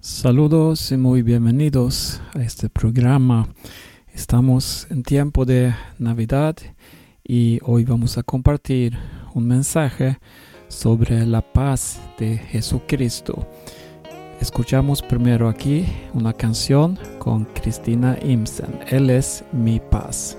Saludos y muy bienvenidos a este programa. Estamos en tiempo de Navidad y hoy vamos a compartir un mensaje sobre la paz de Jesucristo. Escuchamos primero aquí una canción con Cristina Imsen. Él es mi paz.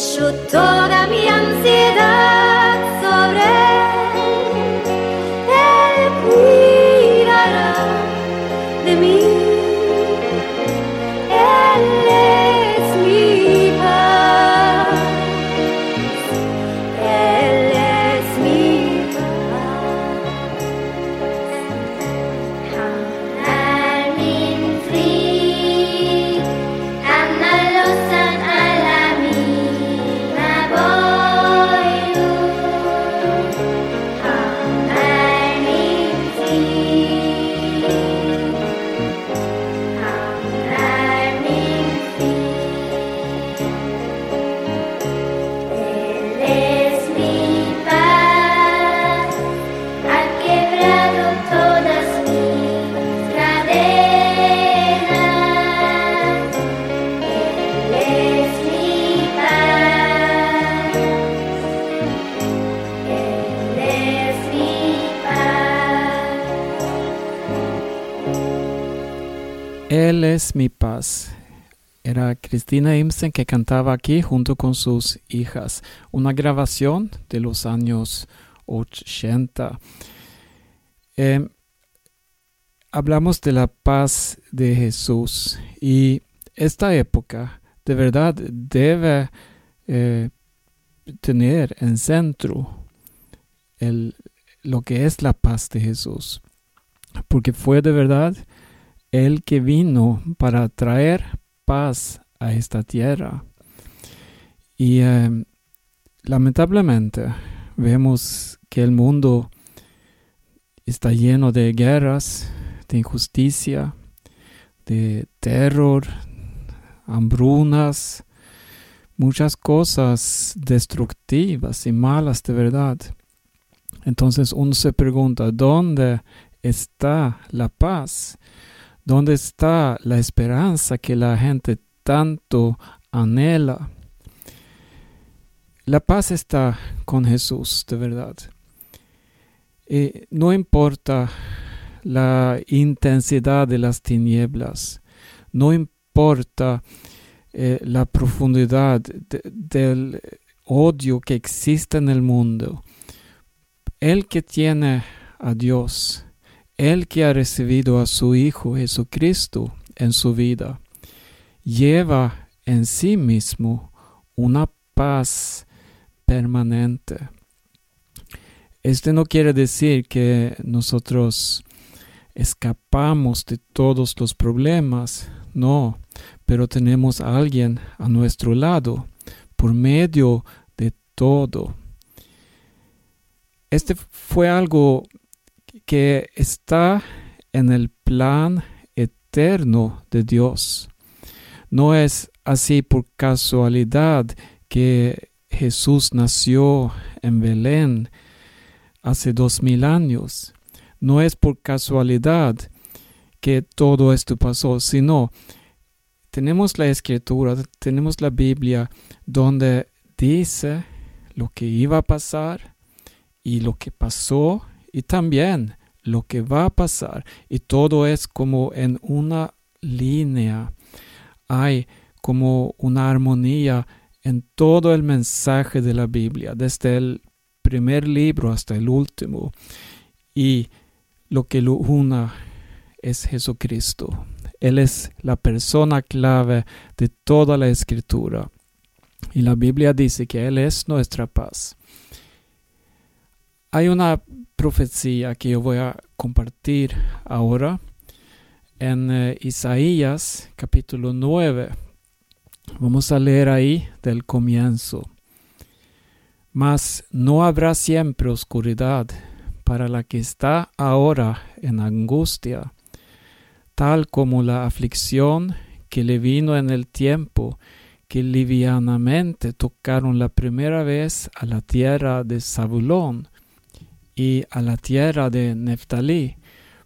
hecho toda mi ansiedad sobre Él es mi paz. Era Cristina Imsen que cantaba aquí junto con sus hijas. Una grabación de los años 80. Em, hablamos de la paz de Jesús y esta época de verdad debe eh, tener en centro lo que es la paz de Jesús. Porque fue de verdad el que vino para traer paz a esta tierra. Y em, lamentablemente vemos que el mundo está lleno de guerras, de injusticia, de terror, hambrunas, muchas cosas destructivas y malas de verdad. Entonces uno se pregunta, ¿dónde está la paz? ¿Dónde está la esperanza que la gente tanto anhela? La paz está con Jesús, de verdad. Eh, no importa la intensidad de las tinieblas, no importa eh, la profundidad del odio que existe en el mundo. El que tiene a Dios, el que ha recibido a su Hijo Jesucristo en su vida, lleva en sí mismo una paz permanente. Este no quiere decir que nosotros escapamos de todos los problemas, no, pero tenemos a alguien a nuestro lado por medio de todo. este fue algo que está en el plan eterno de Dios. No es así por casualidad que Jesús nació en Belén hace dos mil años. No es por casualidad que todo esto pasó, sino tenemos la escritura, tenemos la Biblia donde dice lo que iba a pasar y lo que pasó y también lo que va a pasar. Y todo es como en una línea. Hay como una armonía en todo el mensaje de la Biblia, desde el primer libro hasta el último. Y lo que lo una es Jesucristo. Él es la persona clave de toda la escritura. Y la Biblia dice que Él es nuestra paz. Hay una profecía que yo voy a compartir ahora en eh, Isaías capítulo 9. Vamos a leer ahí del comienzo. Mas no habrá siempre oscuridad para la que está ahora en angustia tal como la aflicción que le vino en el tiempo que livianamente tocaron la primera vez a la tierra de Zabulón y a la tierra de Neftalí,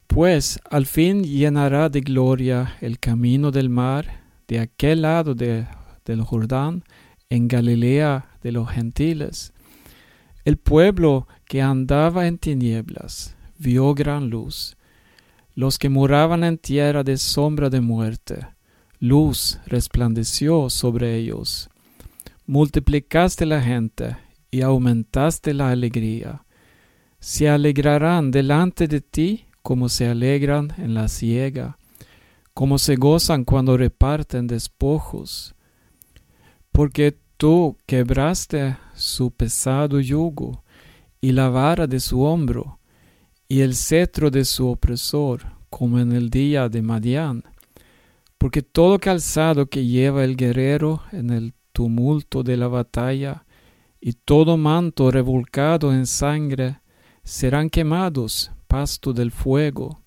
pues al fin llenará de gloria el camino del mar de aquel lado de, del Jordán, en Galilea de los gentiles. El pueblo que andaba en tinieblas vio gran luz los que moraban en tierra de sombra de muerte. Luz resplandeció sobre ellos. Multiplicaste la gente y aumentaste la alegría. Se alegrarán delante de ti como se alegran en la siega, como se gozan cuando reparten despojos. Porque tú quebraste su pesado yugo y la vara de su hombro, y el cetro de su opresor, como en el día de Madián. Porque todo calzado que lleva el guerrero en el tumulto de la batalla, y todo manto revolcado en sangre, serán quemados, pasto del fuego.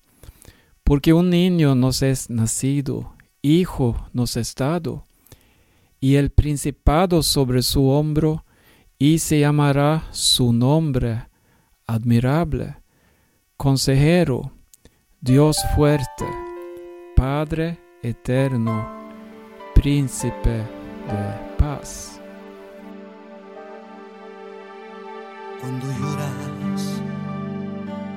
Porque un niño nos es nacido, hijo nos es dado, y el principado sobre su hombro, y se llamará su nombre admirable consejero, Dios fuerte, Padre eterno, príncipe de paz. Cuando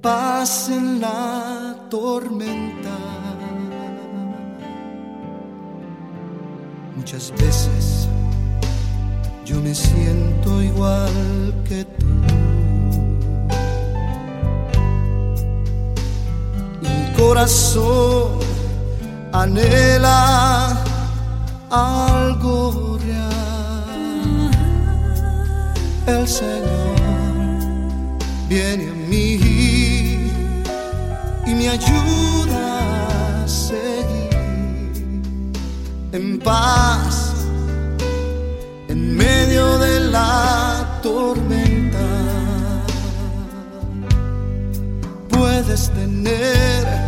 paz en la tormenta. Muchas veces yo me siento igual que tú corazón anhela algo real. El Señor viene a mí y me ayuda a seguir en paz en medio de la tormenta. Puedes tener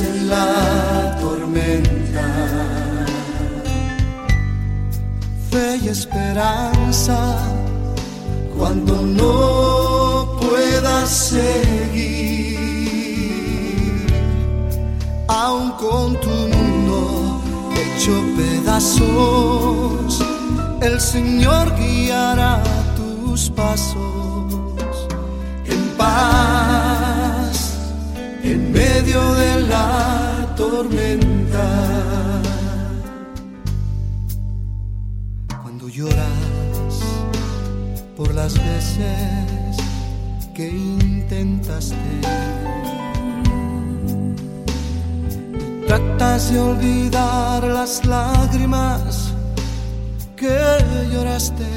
en la tormenta. Fe y esperanza cuando no puedas seguir, aun con tu mundo hecho pedazos, el Señor guiará tus pasos en paz en medio de la tormenta. Cuando lloras las veces que intentaste. Tratas de olvidar las lágrimas que lloraste.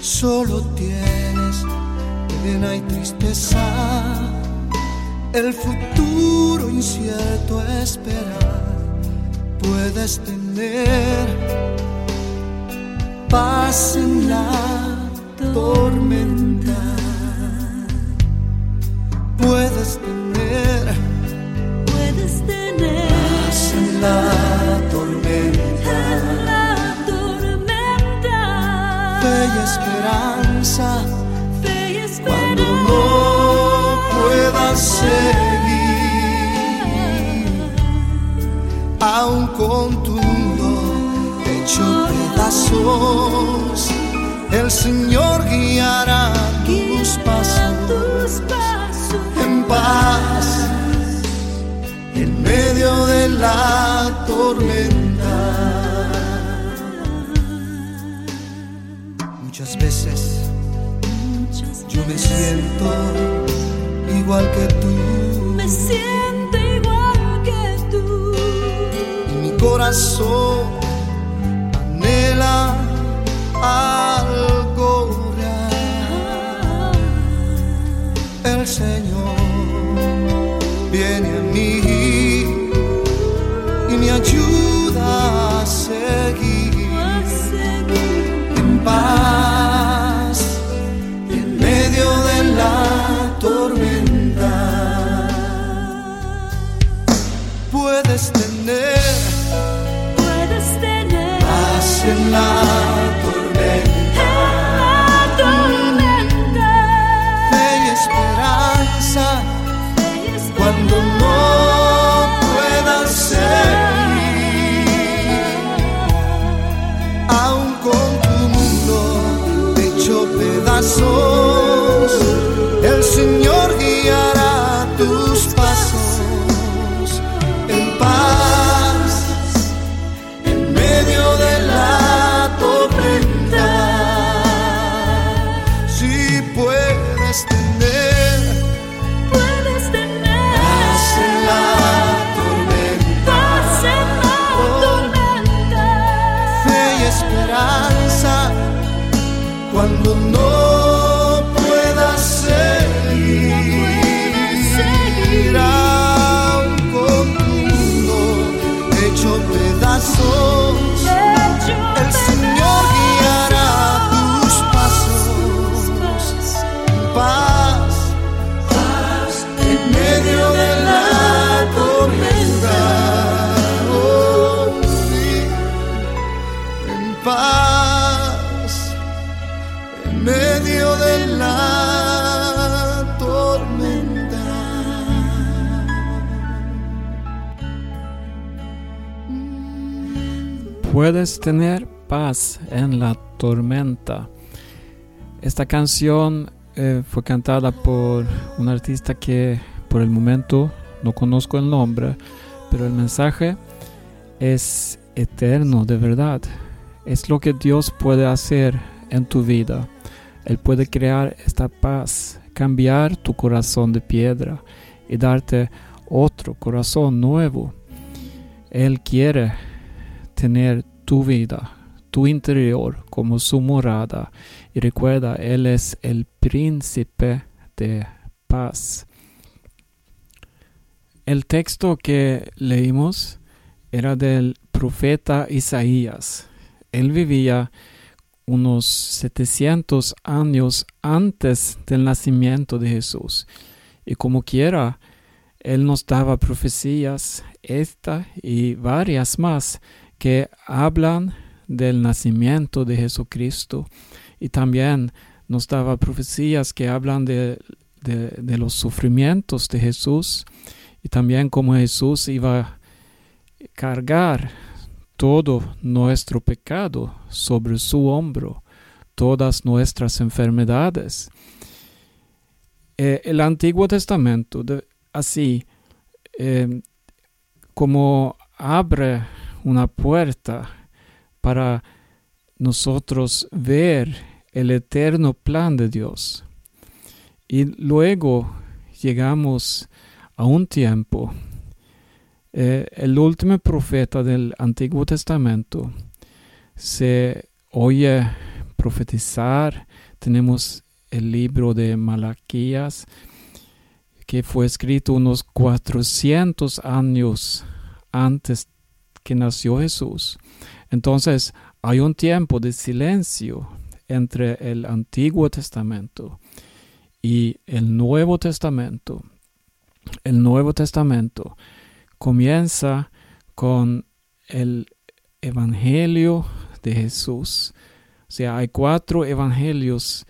Solo tienes pena y tristeza, el futuro incierto esperar. Puedes tener paz en la tormenta. Puedes tener, puedes tener paz en la tormenta. en la tormenta y esperanza el Señor guiará tus pasos. En paz en medio de la tormenta. Muchas veces yo me siento igual que tú. Me siento igual que tú. Y mi corazón real. El Señor viene a mí y me ayuda Puedes tener paz en la tormenta. Esta canción eh, fue cantada por un artista que por el momento no conozco el nombre, pero el mensaje es eterno, de verdad. Es lo que Dios puede hacer en tu vida. Él puede crear esta paz, cambiar tu corazón de piedra y darte otro corazón nuevo. Él quiere tener tu vida, tu interior como su morada. Y recuerda, Él es el príncipe de paz. El texto que leímos era del profeta Isaías. Él vivía unos 700 años antes del nacimiento de Jesús. Y como quiera, Él nos daba profecías, esta y varias más, que hablan del nacimiento de Jesucristo. Y también nos daba profecías que hablan de, de, los sufrimientos de Jesús y también cómo Jesús iba a cargar todo nuestro pecado sobre su hombro, todas nuestras enfermedades. Eh, el Antiguo Testamento, así eh, como abre una puerta para nosotros ver el eterno plan de Dios. Y luego llegamos a un tiempo, eh, el último profeta del Antiguo Testamento se oye profetizar, tenemos el libro de Malaquías, que fue escrito unos 400 años antes que nació Jesús. Entonces hay un tiempo de silencio entre el Antiguo Testamento y el Nuevo Testamento. El Nuevo Testamento comienza con el Evangelio de Jesús. O sea, hay cuatro evangelios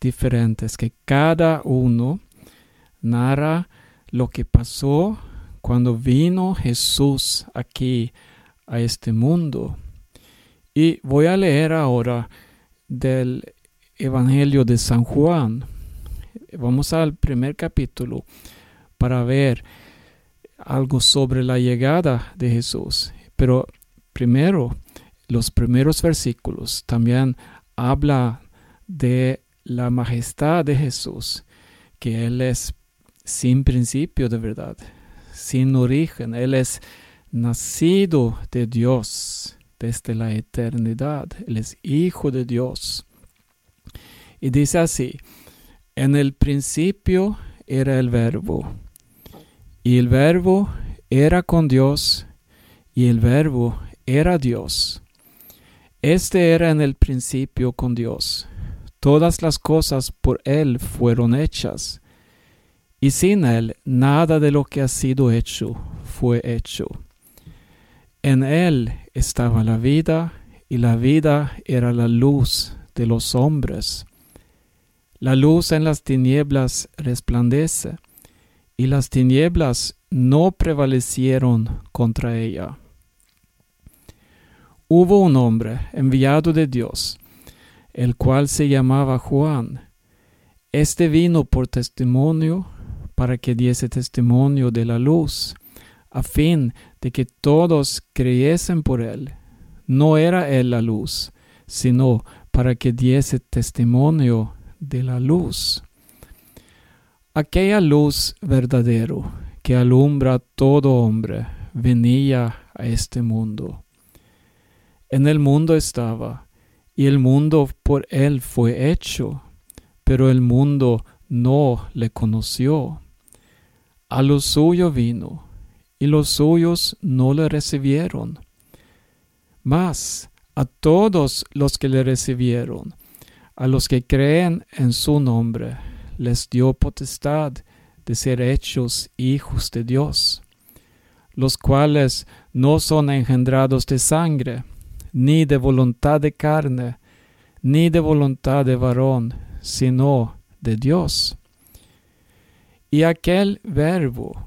diferentes que cada uno narra lo que pasó cuando vino Jesús aquí a este mundo. Y voy a leer ahora del Evangelio de San Juan. Vamos al primer capítulo para ver algo sobre la llegada de Jesús. Pero primero, los primeros versículos también habla de la majestad de Jesús, que Él es sin principio de verdad, sin origen, Él es nacido de Dios desde la eternidad. Él es hijo de Dios. Y dice así, en el principio era el verbo, y el verbo era con Dios, y el verbo era Dios. Este era en el principio con Dios. Todas las cosas por Él fueron hechas, y sin Él nada de lo que ha sido hecho fue hecho. En Él estaba la vida, y la vida era la luz de los hombres. La luz en las tinieblas resplandece, y las tinieblas no prevalecieron contra ella. Hubo un hombre enviado de Dios, el cual se llamaba Juan. Este vino por testimonio para que diese testimonio de la luz, a fin de que todos creyesen por él. No era él la luz, sino para que diese testimonio de la luz. Aquella luz verdadero que alumbra a todo hombre venía a este mundo. En el mundo estaba, y el mundo por él fue hecho, pero el mundo no le conoció. A lo suyo vino, y los suyos no le recibieron. Mas a todos los que le recibieron, a los que creen en su nombre, les dio potestad de ser hechos hijos de Dios, los cuales no son engendrados de sangre, ni de voluntad de carne, ni de voluntad de varón, sino de Dios. Y aquel verbo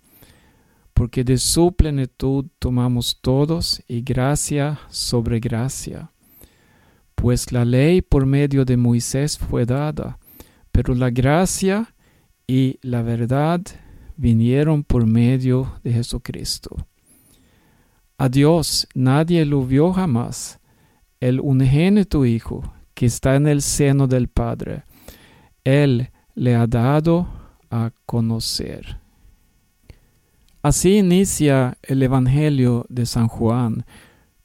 porque de su plenitud tomamos todos y gracia sobre gracia. Pues la ley por medio de Moisés fue dada, pero la gracia y la verdad vinieron por medio de Jesucristo. A Dios nadie lo vio jamás, el unigénito Hijo que está en el seno del Padre. Él le ha dado a conocer. Así inicia el Evangelio de San Juan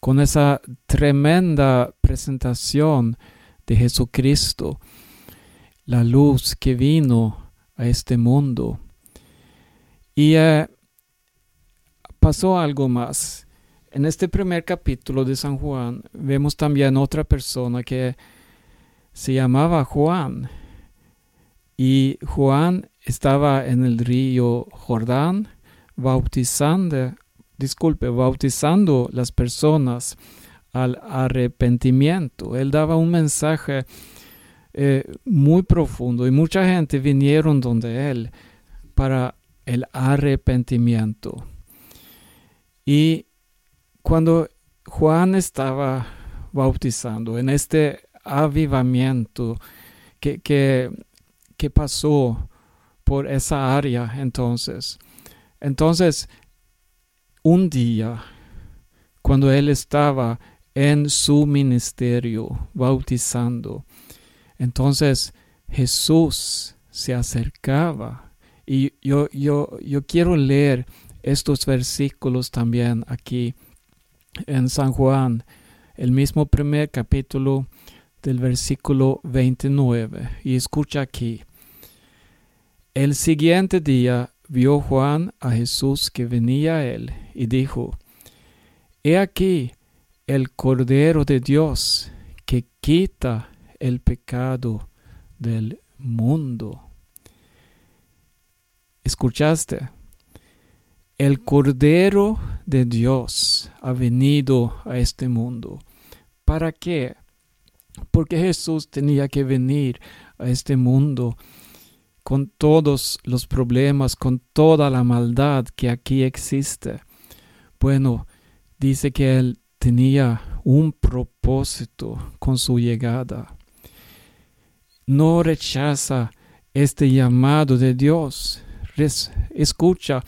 con esa tremenda presentación de Jesucristo, la luz que vino a este mundo. Y eh, pasó algo más. En este primer capítulo de San Juan vemos también otra persona que se llamaba Juan. Y Juan estaba en el río Jordán bautizando, disculpe, bautizando las personas al arrepentimiento. Él daba un mensaje eh, muy profundo y mucha gente vinieron donde él para el arrepentimiento. Y cuando Juan estaba bautizando en este avivamiento que, que, que pasó por esa área entonces, entonces un día cuando él estaba en su ministerio bautizando, entonces Jesús se acercaba. Y yo, yo, yo quiero leer estos versículos también aquí en San Juan, el mismo primer capítulo del versículo 29. Y escucha aquí. El siguiente día vio Juan a Jesús que venía a él y dijo, He aquí el Cordero de Dios que quita el pecado del mundo. ¿Escuchaste? El Cordero de Dios ha venido a este mundo. ¿Para qué? Porque Jesús tenía que venir a este mundo con todos los problemas, con toda la maldad que aquí existe. Bueno, dice que Él tenía un propósito con su llegada no rechaza este llamado de Dios. Escucha,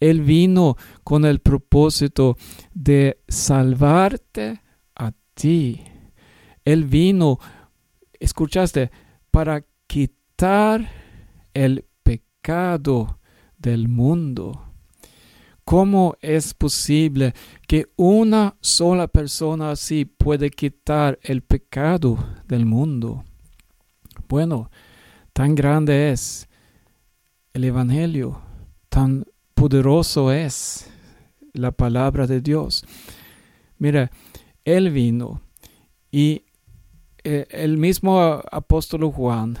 Él vino con el propósito de salvarte a ti. Él vino, escuchaste, para quitar el pecado del mundo. ¿Cómo es posible que una sola persona así puede quitar el pecado del mundo? Bueno, tan grande es el Evangelio, tan poderoso es la palabra de Dios. Mira, Él vino y eh, el mismo apóstol Juan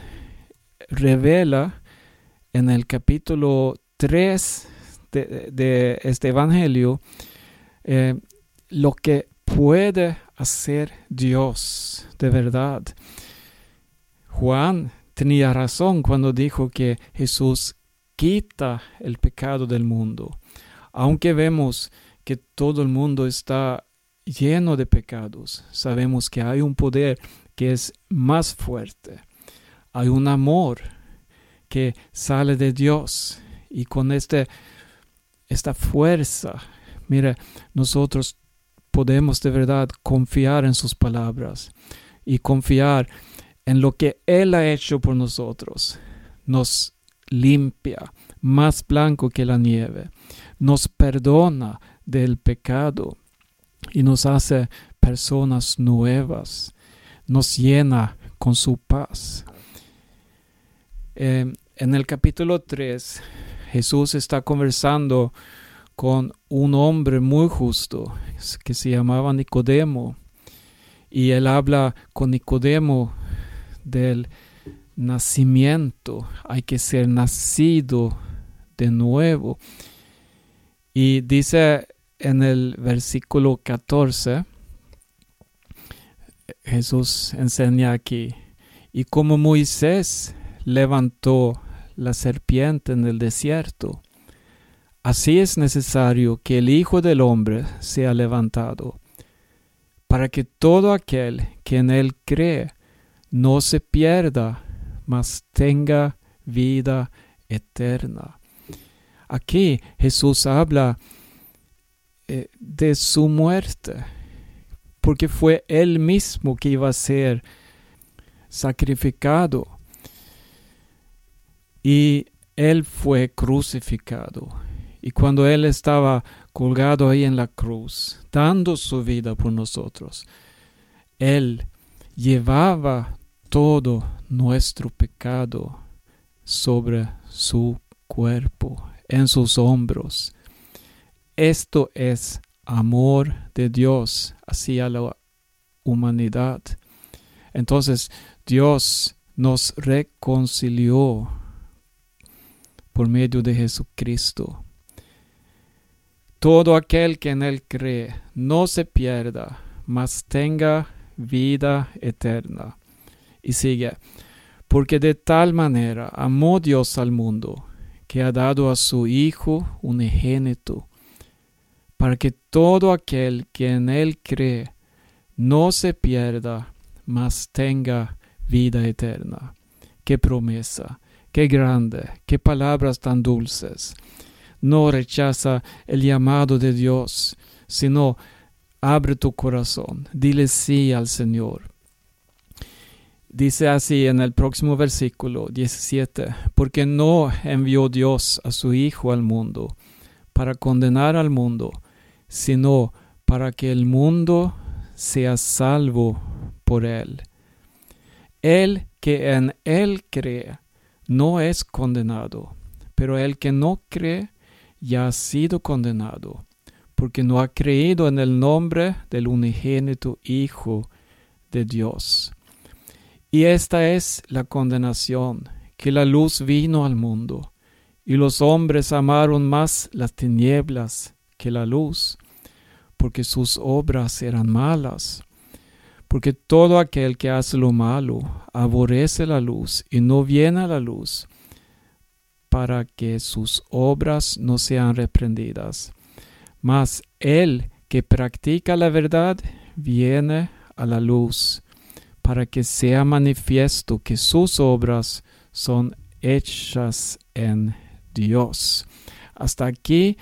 revela en el capítulo 3 de, este Evangelio eh, lo que puede hacer Dios de verdad. Juan tenía razón cuando dijo que Jesús quita el pecado del mundo. Aunque vemos que todo el mundo está lleno de pecados, sabemos que hay un poder que es más fuerte. Hay un amor que sale de Dios y con este, esta fuerza, mira, nosotros podemos de verdad confiar en sus palabras y confiar en lo que Él ha hecho por nosotros. Nos limpia, más blanco que la nieve. Nos perdona del pecado y nos hace personas nuevas. Nos llena con su paz. Eh, en el capítulo 3, Jesús está conversando con un hombre muy justo que se llamaba Nicodemo. Y él habla con Nicodemo del nacimiento, hay que ser nacido de nuevo. Y dice en el versículo 14, Jesús enseña aquí, y como Moisés levantó la serpiente en el desierto, así es necesario que el Hijo del Hombre sea levantado, para que todo aquel que en él cree no se pierda, mas tenga vida eterna. Aquí Jesús habla eh, de su muerte, porque fue él mismo que iba a ser sacrificado y él fue crucificado. Y cuando él estaba colgado ahí en la cruz, dando su vida por nosotros, él llevaba todo nuestro pecado sobre su cuerpo, en sus hombros. Esto es amor de Dios hacia la humanidad. Entonces Dios nos reconcilió por medio de Jesucristo. Todo aquel que en Él cree no se pierda, mas tenga vida eterna. Y sigue, Porque de tal manera amó Dios al mundo, que ha dado a su Hijo unigénito, para que todo aquel que en Él cree no se pierda, mas tenga vida eterna. Qué promesa, qué grande, qué palabras tan dulces. No rechaza el llamado de Dios, sino abre tu corazón, dile sí al Señor. Dice así en el próximo versículo 17, porque no envió Dios a su Hijo al mundo para condenar al mundo, sino para que el mundo sea salvo por él. El que en él cree no es condenado, pero el que no cree ya ha sido condenado, porque no ha creído en el nombre del unigénito Hijo de Dios. Y esta es la condenación, que la luz vino al mundo, y los hombres amaron más las tinieblas que la luz, porque sus obras eran malas. Porque todo aquel que hace lo malo aborrece la luz y no viene a la luz, para que sus obras no sean reprendidas. Mas el que practica la verdad viene a la luz para que sea manifiesto que sus obras son hechas en Dios. Hasta aquí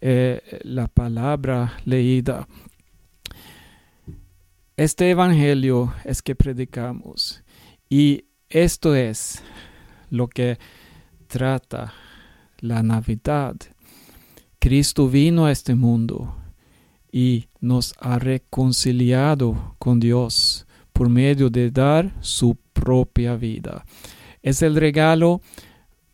eh, la palabra leída. Este evangelio es que predicamos y esto es lo que trata la Navidad. Cristo vino a este mundo y nos ha reconciliado con Dios por medio de dar su propia vida. Es el regalo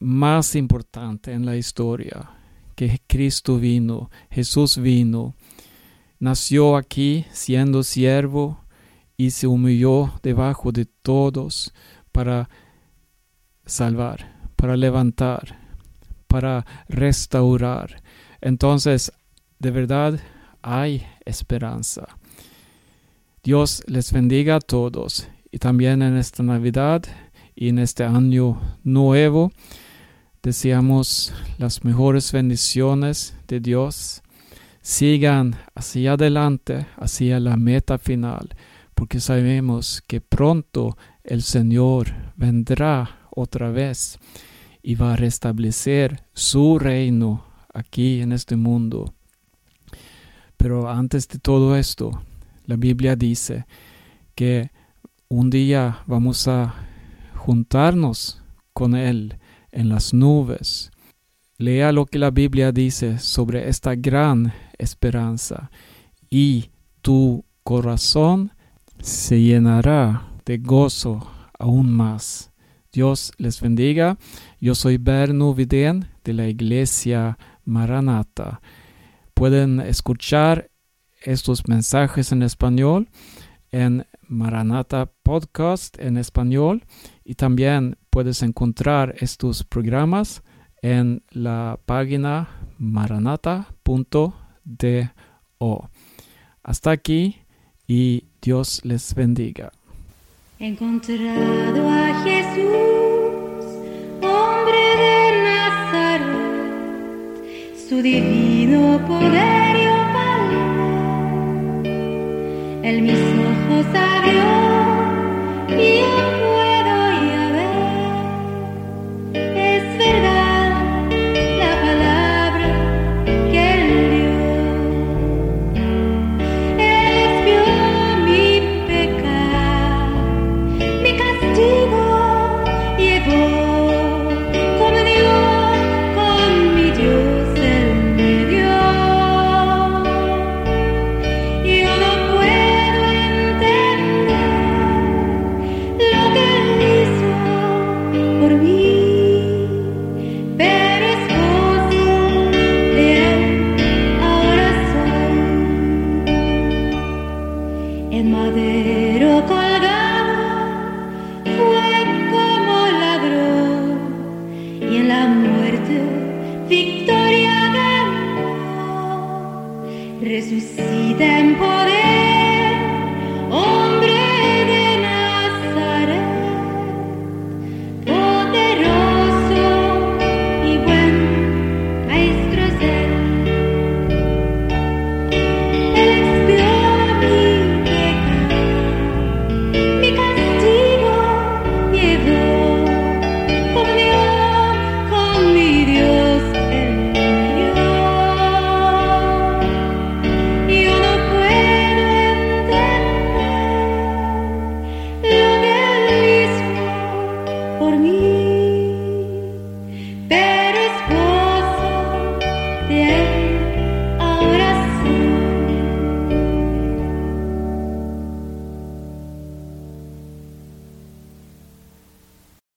más importante en la historia, que Cristo vino, Jesús vino, nació aquí siendo siervo y se humilló debajo de todos para salvar, para levantar, para restaurar. Entonces, de verdad, hay esperanza. Dios les bendiga a todos y también en esta Navidad y en este año nuevo deseamos las mejores bendiciones de Dios. Sigan hacia adelante, hacia la meta final, porque sabemos que pronto el Señor vendrá otra vez y va a restablecer su reino aquí en este mundo. Pero antes de todo esto, la Biblia dice que un día vamos a juntarnos con Él en las nubes. Lea lo que la Biblia dice sobre esta gran esperanza y tu corazón se llenará de gozo aún más. Dios les bendiga. Yo soy Berno Vidén de la iglesia Maranata. Pueden escuchar estos mensajes en español en Maranata Podcast en español y también puedes encontrar estos programas en la página maranata.do. Hasta aquí y Dios les bendiga. Encontrado a Jesús, hombre de Nazaret, su divino poder yo Él mis ojos abrió y victoria ganó resucita en poder.